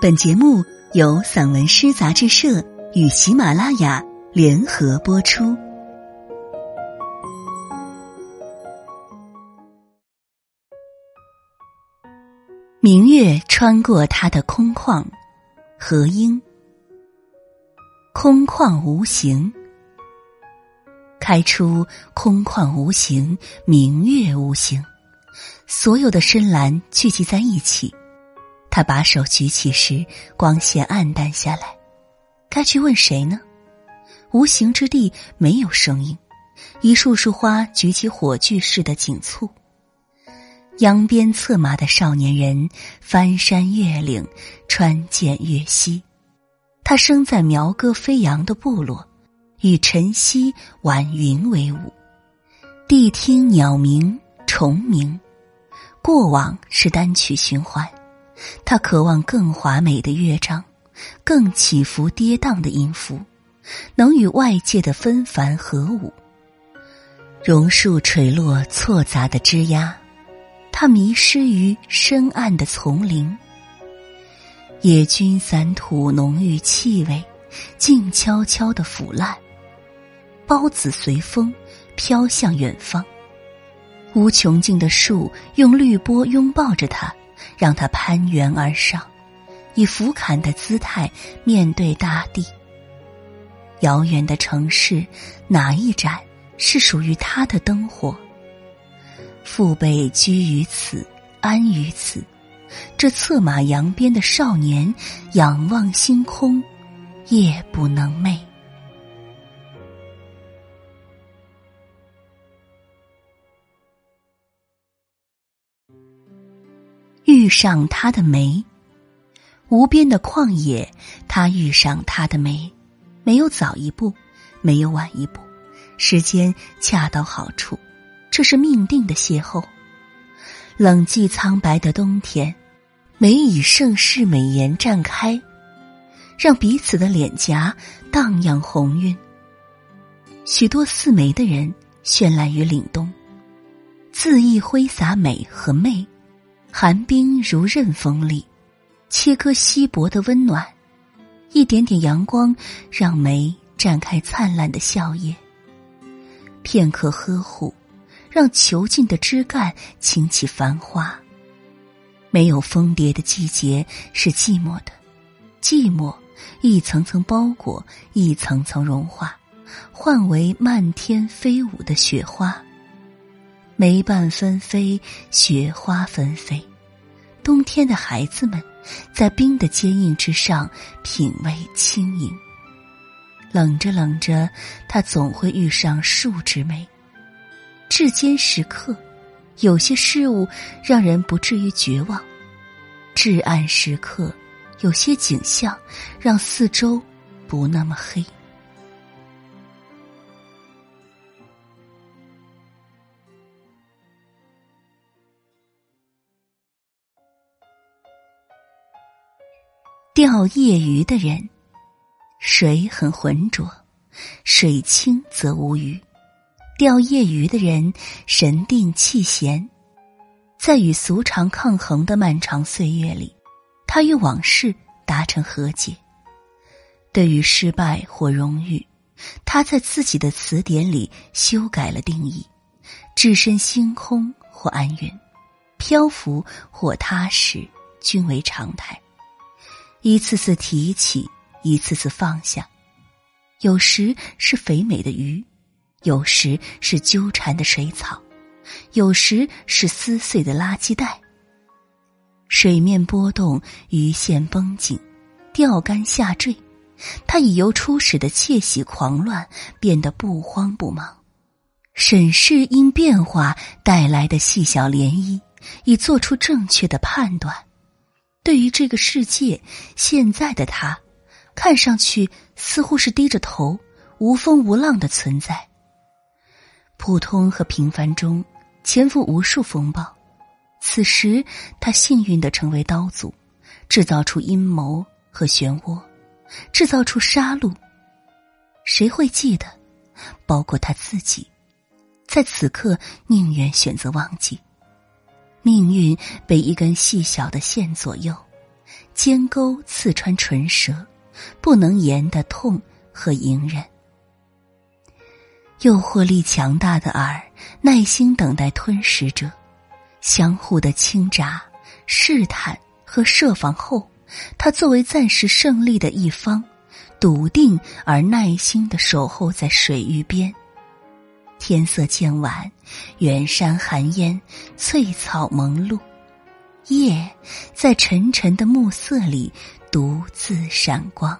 本节目由散文诗杂志社与喜马拉雅联合播出。明月穿过他的空旷，何英。空旷无形，开出空旷无形，明月无形，所有的深蓝聚集在一起。他把手举起时，光线暗淡下来。该去问谁呢？无形之地没有声音。一束束花举起火炬似的紧簇。扬鞭策马的少年人，翻山越岭，穿涧越溪。他生在苗歌飞扬的部落，与晨曦晚云为伍。谛听鸟鸣虫鸣，过往是单曲循环。他渴望更华美的乐章，更起伏跌宕的音符，能与外界的纷繁合舞。榕树垂落错杂的枝桠，他迷失于深暗的丛林。野菌散吐浓郁气味，静悄悄的腐烂。孢子随风飘向远方，无穷尽的树用绿波拥抱着他。让他攀援而上，以俯瞰的姿态面对大地。遥远的城市，哪一盏是属于他的灯火？父辈居于此，安于此。这策马扬鞭的少年，仰望星空，夜不能寐。上他的眉，无边的旷野，他遇上他的眉，没有早一步，没有晚一步，时间恰到好处，这是命定的邂逅。冷寂苍白的冬天，眉以盛世美颜绽开，让彼此的脸颊荡漾红晕。许多似眉的人绚烂于凛冬，恣意挥洒美和媚。寒冰如刃锋利，切割稀薄的温暖。一点点阳光，让梅绽开灿烂的笑靥。片刻呵护，让囚禁的枝干倾起繁花。没有蜂蝶的季节是寂寞的，寂寞一层层包裹，一层层融化，换为漫天飞舞的雪花。梅瓣纷飞，雪花纷飞，冬天的孩子们在冰的坚硬之上品味轻盈。冷着冷着，他总会遇上树之美。至坚时刻，有些事物让人不至于绝望；至暗时刻，有些景象让四周不那么黑。钓夜鱼的人，水很浑浊，水清则无鱼。钓夜鱼的人神定气闲，在与俗常抗衡的漫长岁月里，他与往事达成和解。对于失败或荣誉，他在自己的词典里修改了定义。置身星空或安云，漂浮或踏实，均为常态。一次次提起，一次次放下，有时是肥美的鱼，有时是纠缠的水草，有时是撕碎的垃圾袋。水面波动，鱼线绷紧，钓竿下坠，他已由初始的窃喜狂乱变得不慌不忙，审视因变化带来的细小涟漪，以做出正确的判断。对于这个世界，现在的他，看上去似乎是低着头、无风无浪的存在。普通和平凡中潜伏无数风暴，此时他幸运的成为刀俎，制造出阴谋和漩涡，制造出杀戮。谁会记得？包括他自己，在此刻宁愿选择忘记。命运被一根细小的线左右，尖钩刺穿唇舌，不能言的痛和隐忍。诱惑力强大的饵，耐心等待吞食者，相互的倾轧、试探和设防后，他作为暂时胜利的一方，笃定而耐心的守候在水域边。天色渐晚，远山寒烟，翠草蒙露，夜在沉沉的暮色里独自闪光。